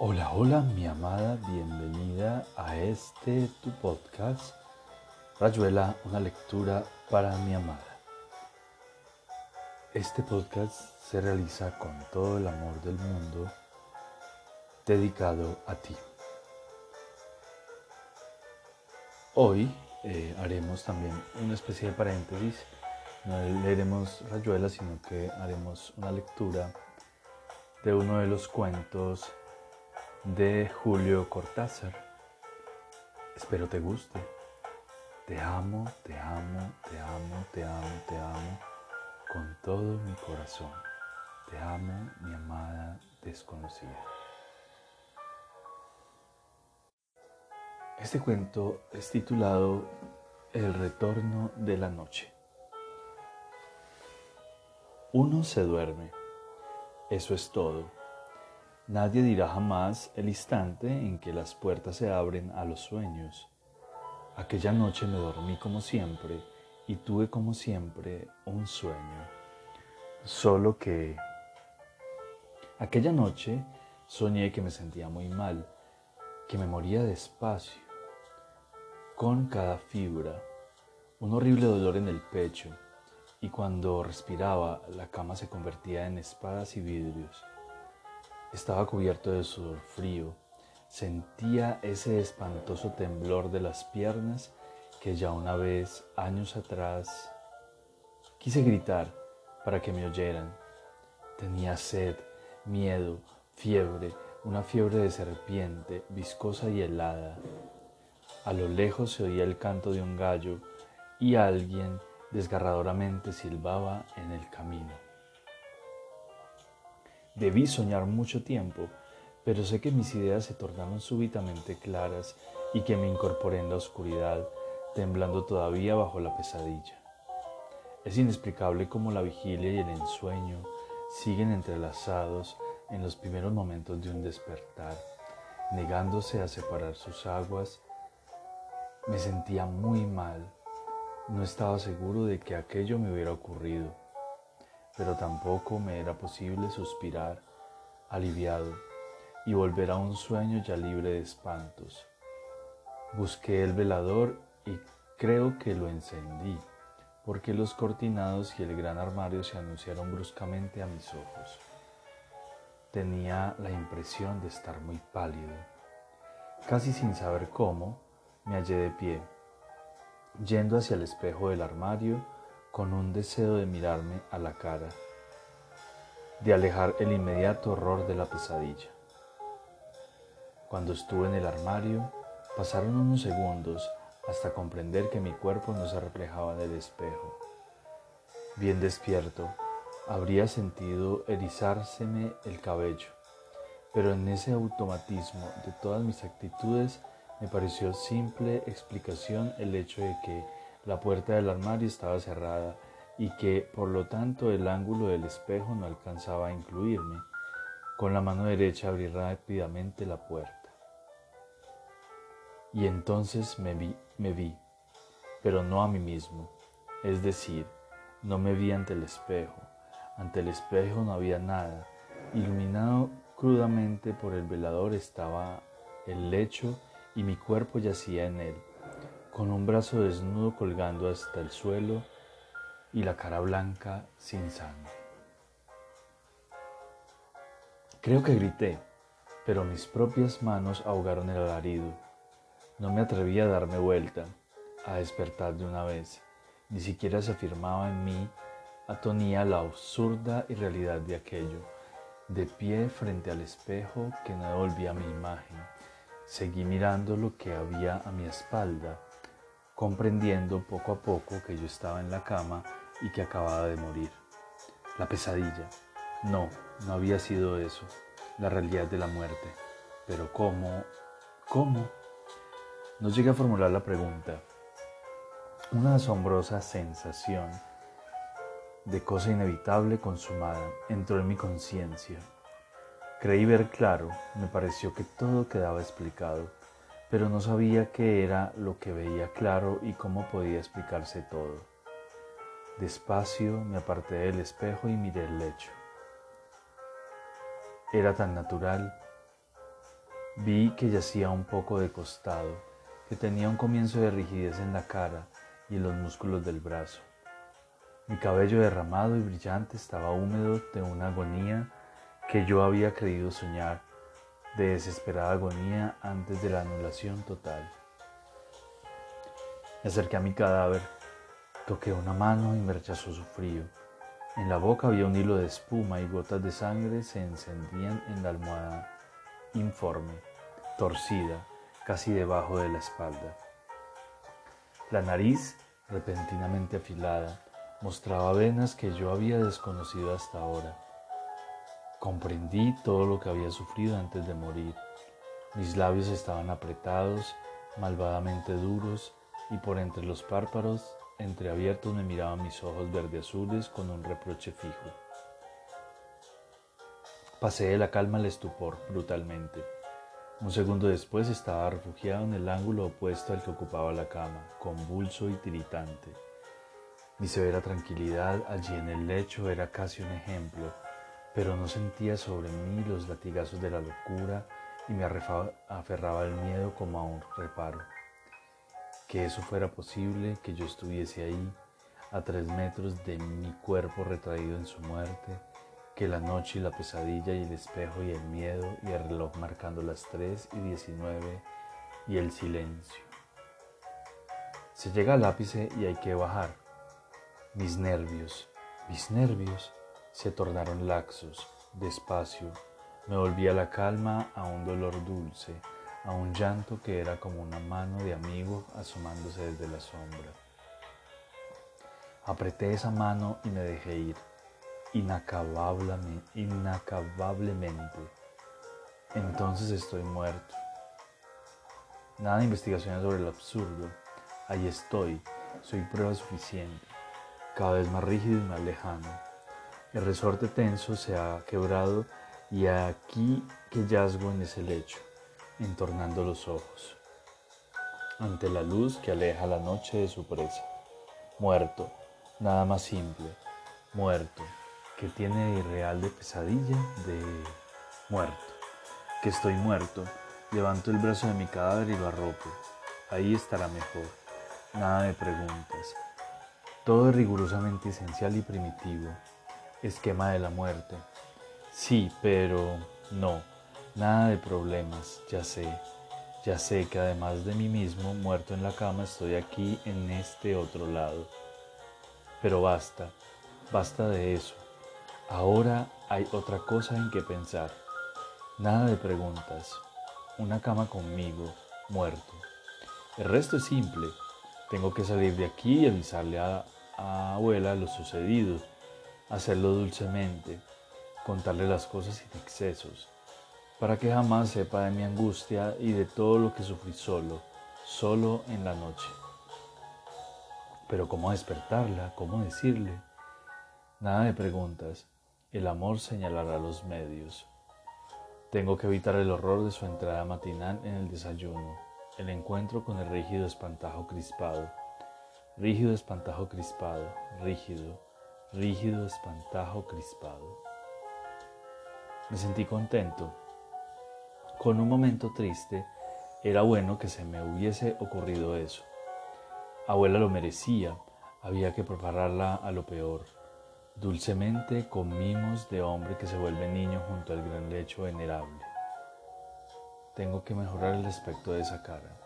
Hola, hola mi amada, bienvenida a este tu podcast, Rayuela, una lectura para mi amada. Este podcast se realiza con todo el amor del mundo dedicado a ti. Hoy eh, haremos también una especie de paréntesis, no leeremos Rayuela, sino que haremos una lectura de uno de los cuentos de Julio Cortázar. Espero te guste. Te amo, te amo, te amo, te amo, te amo con todo mi corazón. Te amo, mi amada desconocida. Este cuento es titulado El retorno de la noche. Uno se duerme. Eso es todo Nadie dirá jamás el instante en que las puertas se abren a los sueños. Aquella noche me dormí como siempre y tuve como siempre un sueño. Solo que aquella noche soñé que me sentía muy mal, que me moría despacio, con cada fibra, un horrible dolor en el pecho, y cuando respiraba la cama se convertía en espadas y vidrios. Estaba cubierto de sudor frío. Sentía ese espantoso temblor de las piernas que ya una vez, años atrás, quise gritar para que me oyeran. Tenía sed, miedo, fiebre, una fiebre de serpiente, viscosa y helada. A lo lejos se oía el canto de un gallo y alguien desgarradoramente silbaba en el camino. Debí soñar mucho tiempo, pero sé que mis ideas se tornaron súbitamente claras y que me incorporé en la oscuridad, temblando todavía bajo la pesadilla. Es inexplicable cómo la vigilia y el ensueño siguen entrelazados en los primeros momentos de un despertar, negándose a separar sus aguas. Me sentía muy mal, no estaba seguro de que aquello me hubiera ocurrido pero tampoco me era posible suspirar, aliviado, y volver a un sueño ya libre de espantos. Busqué el velador y creo que lo encendí, porque los cortinados y el gran armario se anunciaron bruscamente a mis ojos. Tenía la impresión de estar muy pálido. Casi sin saber cómo, me hallé de pie, yendo hacia el espejo del armario, con un deseo de mirarme a la cara, de alejar el inmediato horror de la pesadilla. Cuando estuve en el armario, pasaron unos segundos hasta comprender que mi cuerpo no se reflejaba en el espejo. Bien despierto, habría sentido erizárseme el cabello, pero en ese automatismo de todas mis actitudes me pareció simple explicación el hecho de que la puerta del armario estaba cerrada y que por lo tanto el ángulo del espejo no alcanzaba a incluirme. Con la mano derecha abrí rápidamente la puerta. Y entonces me vi, me vi, pero no a mí mismo. Es decir, no me vi ante el espejo. Ante el espejo no había nada. Iluminado crudamente por el velador estaba el lecho y mi cuerpo yacía en él con un brazo desnudo colgando hasta el suelo y la cara blanca sin sangre. Creo que grité, pero mis propias manos ahogaron el alarido. No me atreví a darme vuelta, a despertar de una vez. Ni siquiera se afirmaba en mí, atonía la absurda irrealidad de aquello. De pie frente al espejo que no devolvía mi imagen, seguí mirando lo que había a mi espalda comprendiendo poco a poco que yo estaba en la cama y que acababa de morir. La pesadilla. No, no había sido eso, la realidad de la muerte. Pero ¿cómo? ¿Cómo? No llegué a formular la pregunta. Una asombrosa sensación de cosa inevitable consumada entró en mi conciencia. Creí ver claro, me pareció que todo quedaba explicado pero no sabía qué era lo que veía claro y cómo podía explicarse todo. Despacio me aparté del espejo y miré el lecho. Era tan natural, Vi que yacía un poco de costado, que tenía un comienzo de rigidez en la cara y en los músculos del brazo. Mi cabello derramado y brillante estaba húmedo de una agonía que yo había creído soñar, de desesperada agonía antes de la anulación total. Me acerqué a mi cadáver, toqué una mano y me rechazó su frío. En la boca había un hilo de espuma y gotas de sangre se encendían en la almohada informe, torcida, casi debajo de la espalda. La nariz, repentinamente afilada, mostraba venas que yo había desconocido hasta ahora. Comprendí todo lo que había sufrido antes de morir. Mis labios estaban apretados, malvadamente duros, y por entre los párpados entreabiertos me miraban mis ojos verde azules con un reproche fijo. Pasé de la calma al estupor brutalmente. Un segundo después estaba refugiado en el ángulo opuesto al que ocupaba la cama, convulso y tiritante. Mi severa tranquilidad allí en el lecho era casi un ejemplo, pero no sentía sobre mí los latigazos de la locura y me aferraba el miedo como a un reparo que eso fuera posible, que yo estuviese ahí, a tres metros de mi cuerpo retraído en su muerte, que la noche y la pesadilla y el espejo y el miedo y el reloj marcando las tres y diecinueve y el silencio. Se llega al ápice y hay que bajar. Mis nervios, mis nervios se tornaron laxos, despacio. Me volví a la calma, a un dolor dulce, a un llanto que era como una mano de amigo asomándose desde la sombra. Apreté esa mano y me dejé ir, inacabablemente. inacabablemente. Entonces estoy muerto. Nada de investigaciones sobre el absurdo. Ahí estoy, soy prueba suficiente, cada vez más rígido y más lejano. El resorte tenso se ha quebrado y aquí que yazgo en ese lecho entornando los ojos, ante la luz que aleja la noche de su presa. Muerto, nada más simple, muerto, que tiene de irreal de pesadilla, de muerto, que estoy muerto, levanto el brazo de mi cadáver y lo arropo, ahí estará mejor, nada de preguntas, todo es rigurosamente esencial y primitivo, esquema de la muerte, sí, pero no, Nada de problemas, ya sé, ya sé que además de mí mismo, muerto en la cama, estoy aquí en este otro lado. Pero basta, basta de eso. Ahora hay otra cosa en que pensar. Nada de preguntas. Una cama conmigo, muerto. El resto es simple. Tengo que salir de aquí y avisarle a, a abuela lo sucedido, hacerlo dulcemente, contarle las cosas sin excesos para que jamás sepa de mi angustia y de todo lo que sufrí solo, solo en la noche. Pero ¿cómo despertarla? ¿Cómo decirle? Nada de preguntas. El amor señalará los medios. Tengo que evitar el horror de su entrada matinal en el desayuno, el encuentro con el rígido espantajo crispado. Rígido espantajo crispado, rígido, rígido espantajo crispado. Me sentí contento con un momento triste, era bueno que se me hubiese ocurrido eso. Abuela lo merecía, había que prepararla a lo peor. Dulcemente con mimos de hombre que se vuelve niño junto al gran lecho venerable. Tengo que mejorar el aspecto de esa cara.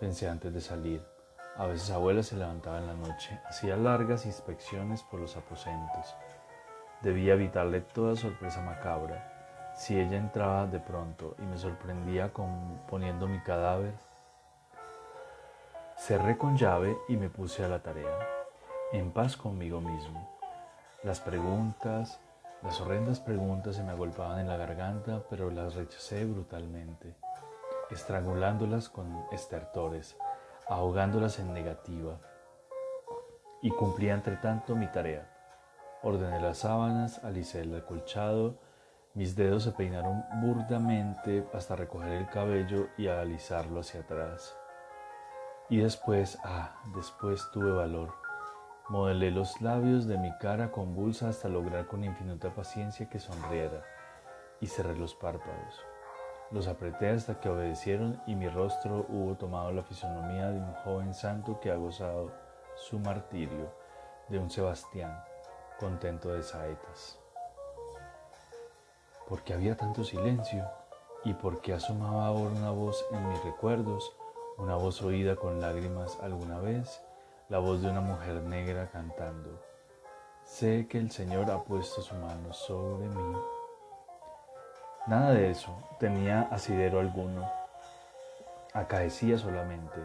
Pensé antes de salir. A veces abuela se levantaba en la noche, hacía largas inspecciones por los aposentos. Debía evitarle toda sorpresa macabra si ella entraba de pronto y me sorprendía con, poniendo mi cadáver, cerré con llave y me puse a la tarea, en paz conmigo mismo. Las preguntas, las horrendas preguntas se me agolpaban en la garganta, pero las rechacé brutalmente, estrangulándolas con estertores, ahogándolas en negativa. Y cumplí entre tanto mi tarea. Ordené las sábanas, alicé el acolchado, mis dedos se peinaron burdamente hasta recoger el cabello y alisarlo hacia atrás. Y después, ah, después tuve valor. Modelé los labios de mi cara convulsa hasta lograr con infinita paciencia que sonriera y cerré los párpados. Los apreté hasta que obedecieron y mi rostro hubo tomado la fisonomía de un joven santo que ha gozado su martirio, de un Sebastián contento de saetas. ¿Por qué había tanto silencio? ¿Y por qué asomaba ahora una voz en mis recuerdos, una voz oída con lágrimas alguna vez, la voz de una mujer negra cantando? Sé que el Señor ha puesto su mano sobre mí. Nada de eso tenía asidero alguno. Acaecía solamente.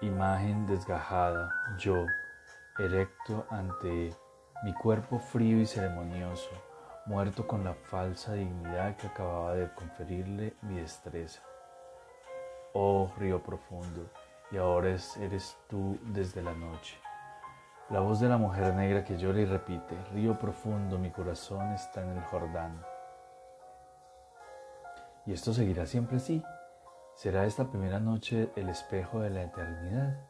Imagen desgajada, yo, erecto ante mi cuerpo frío y ceremonioso, muerto con la falsa dignidad que acababa de conferirle mi destreza. Oh río profundo, y ahora eres tú desde la noche. La voz de la mujer negra que llora y repite, río profundo, mi corazón está en el Jordán. ¿Y esto seguirá siempre así? ¿Será esta primera noche el espejo de la eternidad?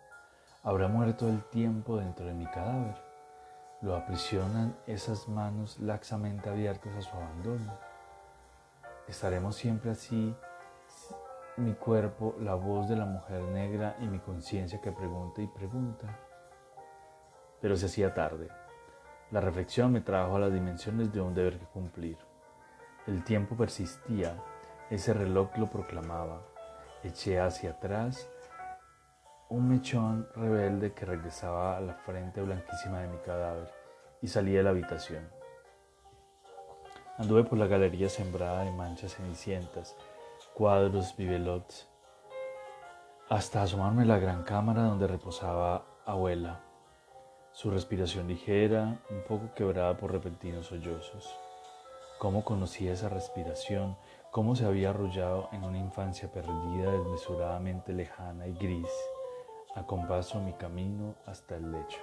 ¿Habrá muerto el tiempo dentro de mi cadáver? Lo aprisionan esas manos laxamente abiertas a su abandono. Estaremos siempre así, mi cuerpo, la voz de la mujer negra y mi conciencia que pregunta y pregunta. Pero se hacía tarde. La reflexión me trajo a las dimensiones de un deber que cumplir. El tiempo persistía, ese reloj lo proclamaba. Eché hacia atrás un mechón rebelde que regresaba a la frente blanquísima de mi cadáver y salí de la habitación. Anduve por la galería sembrada de manchas cenicientas, cuadros, bibelots, hasta asomarme a la gran cámara donde reposaba abuela, su respiración ligera, un poco quebrada por repentinos sollozos. ¿Cómo conocía esa respiración? ¿Cómo se había arrullado en una infancia perdida, desmesuradamente lejana y gris? acompaso mi camino hasta el lecho.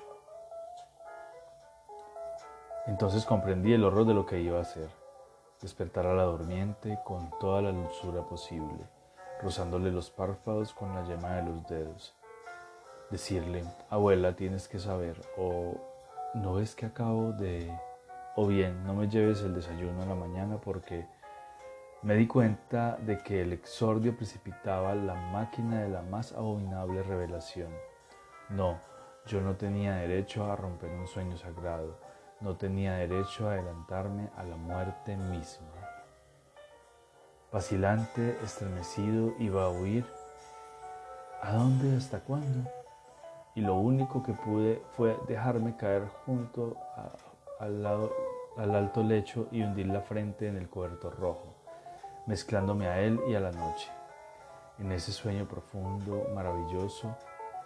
Entonces comprendí el horror de lo que iba a hacer, despertar a la durmiente con toda la dulzura posible, rozándole los párpados con la yema de los dedos, decirle, abuela, tienes que saber, o no ves que acabo de, o bien, no me lleves el desayuno a la mañana porque me di cuenta de que el exordio precipitaba la máquina de la más abominable revelación. No, yo no tenía derecho a romper un sueño sagrado, no tenía derecho a adelantarme a la muerte misma. Vacilante, estremecido, iba a huir. ¿A dónde? ¿Hasta cuándo? Y lo único que pude fue dejarme caer junto al, alto lecho y hundir la frente en el cubierto rojo mezclándome a él y a la noche, en ese sueño profundo, maravilloso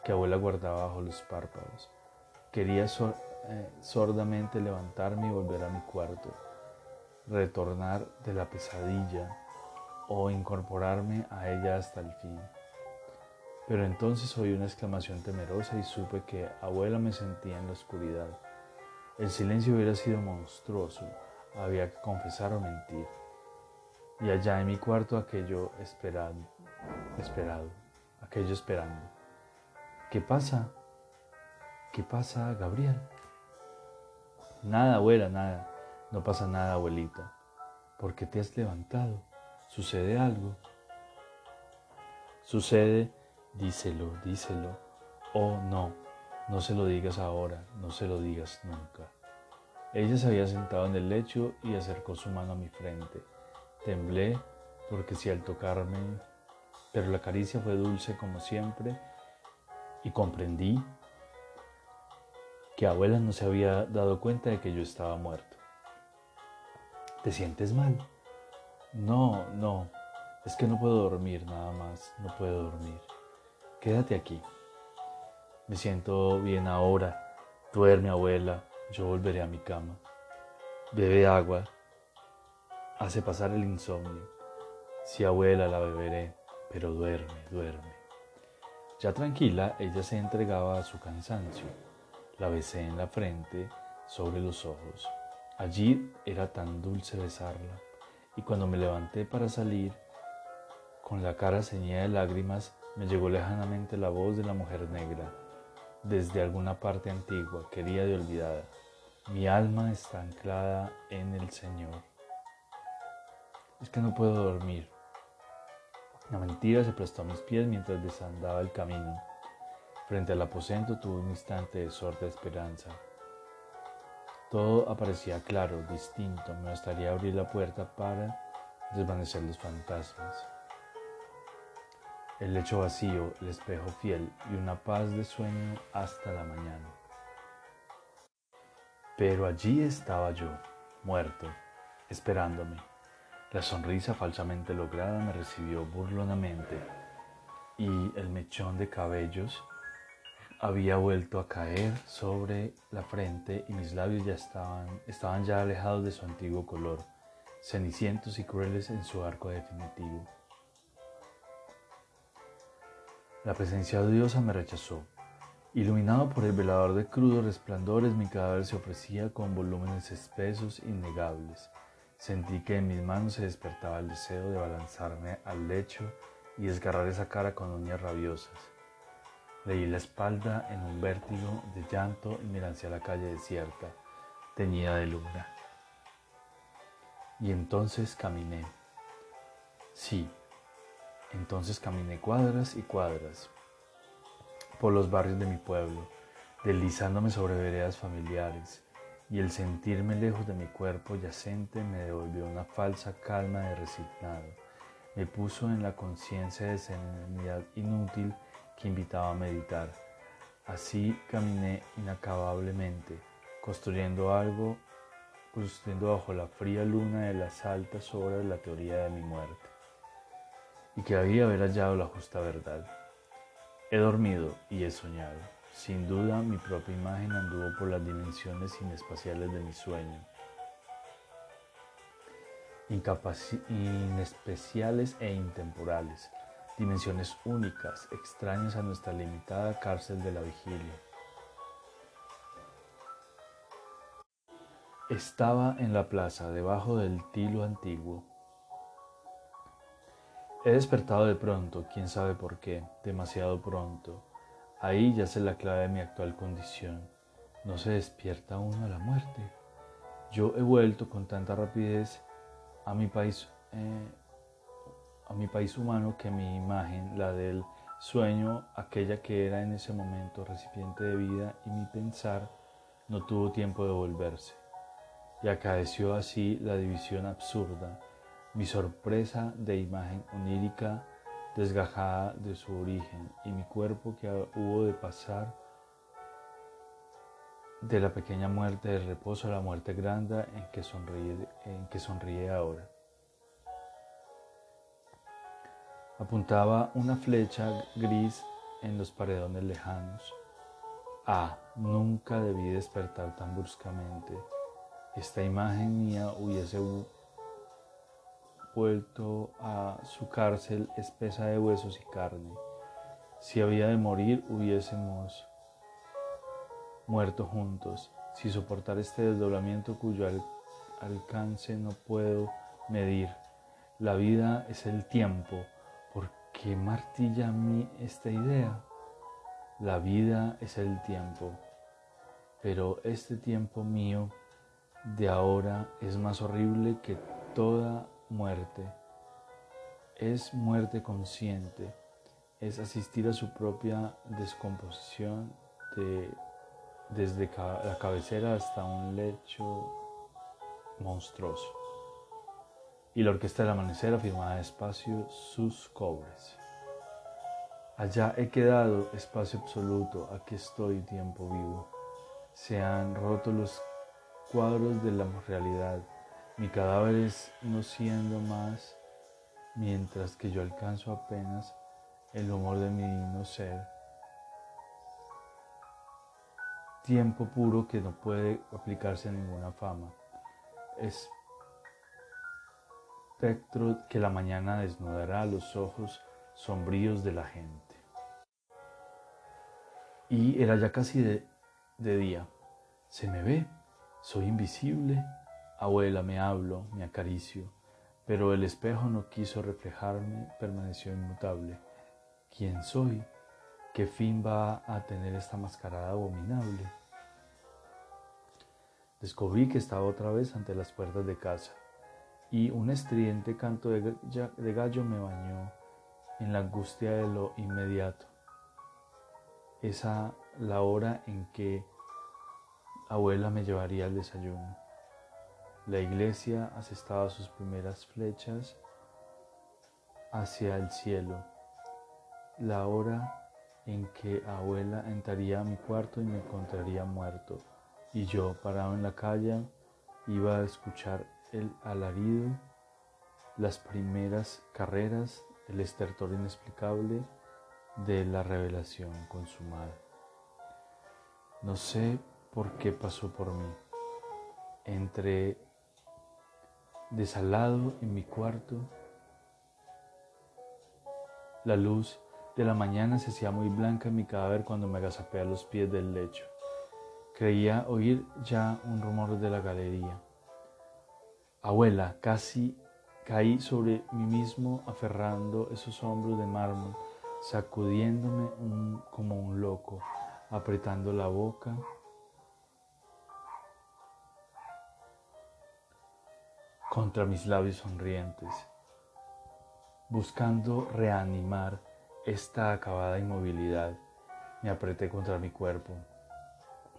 que abuela guardaba bajo los párpados. Quería eh, sordamente levantarme y volver a mi cuarto, retornar de la pesadilla o incorporarme a ella hasta el fin. Pero entonces oí una exclamación temerosa y supe que abuela me sentía en la oscuridad. El silencio hubiera sido monstruoso, había que confesar o mentir y allá en mi cuarto aquello esperado, esperado, aquello esperando. ¿Qué pasa? ¿Qué pasa, Gabriel? Nada, abuela, nada. No pasa nada, abuelita. ¿Por qué te has levantado? ¿Sucede algo? Sucede, díselo, díselo. Oh, no, no se lo digas ahora, no se lo digas nunca. Ella se había sentado en el lecho y acercó su mano a mi frente. Temblé porque si al tocarme, pero la caricia fue dulce como siempre y comprendí que abuela no se había dado cuenta de que yo estaba muerto. ¿Te sientes mal? No, no, es que no puedo dormir nada más, no puedo dormir. Quédate aquí. Me siento bien ahora. Duerme, abuela, yo volveré a mi cama. Bebe agua, hace pasar el insomnio. Si abuela la beberé, pero duerme, duerme. Ya tranquila, ella se entregaba a su cansancio. La besé en la frente, sobre los ojos. Allí era tan dulce besarla, y cuando me levanté para salir, con la cara ceñida de lágrimas, me llegó lejanamente la voz de la mujer negra, desde alguna parte antigua, querida y olvidada. Mi alma está anclada en el Señor. Es que no puedo dormir, La mentira se prestó a mis pies mientras desandaba el camino. Frente al aposento tuve un instante de sorda esperanza. Todo aparecía claro, distinto. Me bastaría abrir la puerta para desvanecer los fantasmas. El lecho vacío, el espejo fiel y una paz de sueño hasta la mañana. Pero allí estaba yo, muerto, esperándome. La sonrisa falsamente lograda me recibió burlonamente y el mechón de cabellos había vuelto a caer sobre la frente y mis labios ya estaban, estaban ya alejados de su antiguo color, cenicientos y crueles en su arco definitivo. La presencia odiosa me rechazó. Iluminado por el velador de crudos resplandores, mi cadáver se ofrecía con volúmenes espesos innegables. Sentí que en mis manos se despertaba el deseo de balanzarme al lecho y desgarrar esa cara con uñas rabiosas. Leí la espalda en un vértigo de llanto y me lancé a la calle desierta, teñida de luna. Y entonces caminé. Sí, entonces caminé cuadras y cuadras por los barrios de mi pueblo, deslizándome sobre veredas familiares, y el sentirme lejos de mi cuerpo yacente me devolvió una falsa calma de resignado. Me puso en la conciencia de serenidad inútil que invitaba a meditar. Así caminé inacabablemente, construyendo algo, construyendo bajo la fría luna de las altas horas la teoría de mi muerte, y que había haber hallado la justa verdad. He dormido y he soñado. Sin duda mi propia imagen anduvo por las dimensiones inespaciales de mi sueño, inespeciales e intemporales, dimensiones únicas, extrañas a nuestra limitada cárcel de la vigilia. Estaba en la plaza, debajo del tilo antiguo. He despertado de pronto, quién sabe por qué, demasiado pronto. Ahí yace la clave de mi actual condición. No se despierta uno a la muerte. Yo he vuelto con tanta rapidez a mi país eh, a mi país humano que mi imagen, la del sueño, aquella que era en ese momento recipiente de vida y mi pensar, no tuvo tiempo de volverse. Y acaeció así la división absurda, mi sorpresa de imagen onírica desgajada de su origen y mi cuerpo que hubo de pasar de la pequeña muerte del reposo a la muerte grande en que sonríe, en que sonríe ahora. Apuntaba una flecha gris en los paredones lejanos. Ah, nunca debí despertar tan bruscamente. Esta imagen mía hubiese vuelto a su cárcel espesa de huesos y carne. Si había de morir, hubiésemos muerto juntos. Si soportar este desdoblamiento cuyo alcance no puedo medir. La vida es el tiempo ¿Qué martilla a mí esta idea? La vida es el tiempo, pero este tiempo mío de ahora es más horrible que toda muerte. Es muerte consciente, es asistir a su propia descomposición desde la cabecera hasta un lecho monstruoso y la orquesta del amanecer afirmaba despacio sus cobres. Allá he quedado, espacio absoluto, aquí estoy, tiempo vivo. Se han roto los cuadros de la realidad, mi cadáver es no siendo más, mientras que yo alcanzo apenas el humor de mi no ser. Tiempo puro que no puede aplicarse a ninguna fama. Es espectro que la mañana desnudará los ojos sombríos de la gente. Y era ya casi de, de día. Se me ve, soy invisible. Abuela, me hablo, me acaricio, pero el espejo no quiso reflejarme, permaneció inmutable. ¿Quién soy? ¿Qué fin va a tener esta mascarada abominable? Descubrí que estaba otra vez ante las puertas de casa y un estridente canto de gallo me bañó en la angustia de lo inmediato. Esa la hora en que abuela me llevaría al desayuno. La iglesia asestaba sus primeras flechas hacia el cielo. La hora en que abuela entraría a mi cuarto y me encontraría muerto. Y yo, parado en la calle, iba a escuchar el alarido, las primeras carreras, el estertor inexplicable de la revelación consumada. No sé por qué pasó por mí. Entre desalado en mi cuarto, la luz de la mañana se hacía muy blanca en mi cadáver cuando me agazapé a los pies del lecho. Creía oír ya un rumor de la galería. Abuela, casi caí sobre mí mismo aferrando esos hombros de mármol, sacudiéndome como un loco, apretando la boca. Contra mis labios sonrientes, buscando reanimar esta acabada inmovilidad, me apreté contra mi cuerpo.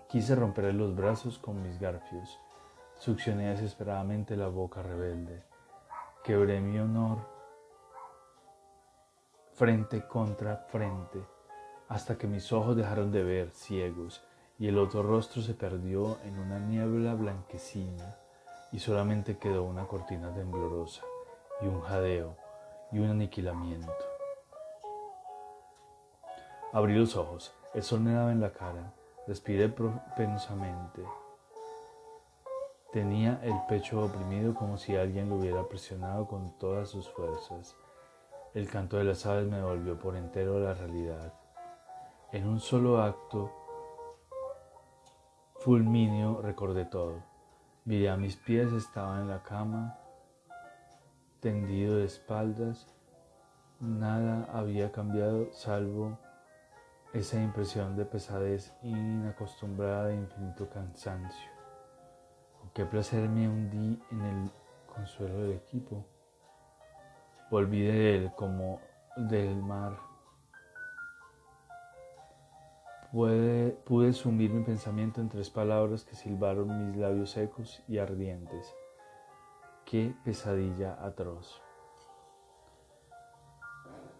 Quise romperle los brazos con mis garfios, succioné desesperadamente la boca rebelde, quebré mi honor frente contra frente, hasta que mis ojos dejaron de ver ciegos y el otro rostro se perdió en una niebla blanquecina y solamente quedó una cortina temblorosa y un jadeo y un aniquilamiento. Abrí los ojos, el sol me daba en la cara, respiré propensamente. Tenía el pecho oprimido como si alguien lo hubiera presionado con todas sus fuerzas. El canto de las aves me devolvió por entero a la realidad. En un solo acto fulminio recordé todo. Miré a mis pies, estaba en la cama, tendido de espaldas. Nada había cambiado salvo esa impresión de pesadez inacostumbrada de infinito cansancio. Con qué placer me hundí en el consuelo del equipo. Volví de él como del mar Pude, sumir mi pensamiento en tres palabras que silbaron mis labios secos y ardientes. Qué pesadilla atroz.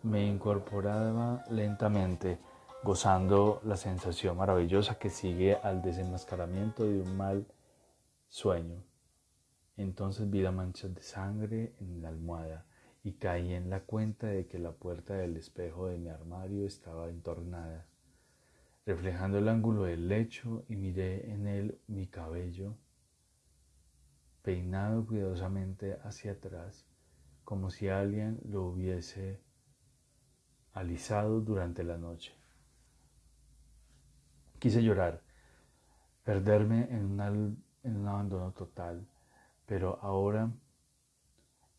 Me incorporaba lentamente, gozando la sensación maravillosa que sigue al desenmascaramiento de un mal sueño. Entonces vi la mancha de sangre en la almohada y caí en la cuenta de que la puerta del espejo de mi armario estaba entornada reflejando el ángulo del lecho y miré en él mi cabello peinado cuidadosamente hacia atrás, como si alguien lo hubiese alisado durante la noche. Quise llorar, perderme en un, en un abandono total, pero ahora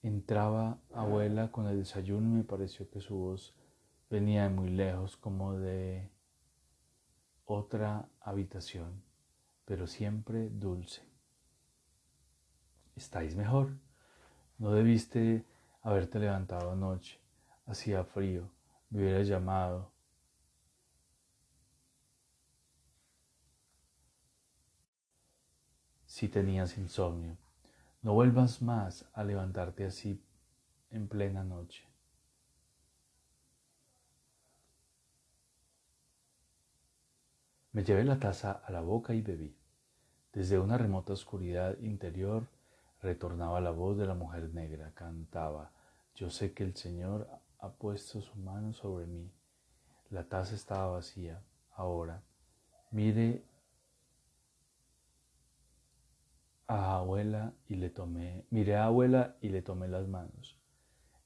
entraba abuela con el desayuno y me pareció que su voz venía de muy lejos, como de otra habitación, pero siempre dulce. ¿Estáis mejor? No debiste haberte levantado anoche. Hacía frío. Me hubieras llamado. Si tenías insomnio, no vuelvas más a levantarte así en plena noche. Me llevé la taza a la boca y bebí. Desde una remota oscuridad interior retornaba la voz de la mujer negra. Cantaba, yo sé que el Señor ha puesto su mano sobre mí. La taza estaba vacía. Ahora, mire a abuela y le tomé, miré a abuela y le tomé las manos.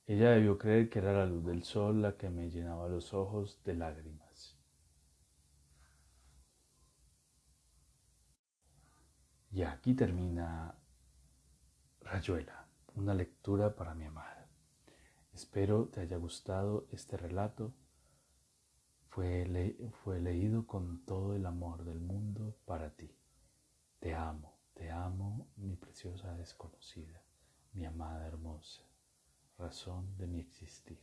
Ella debió creer que era la luz del sol la que me llenaba los ojos de lágrimas. Y aquí termina Rayuela, una lectura para mi amada. Espero te haya gustado este relato. Fue, fue leído con todo el amor del mundo para ti. Te amo, te amo, mi preciosa desconocida, mi amada hermosa, razón de mi existir.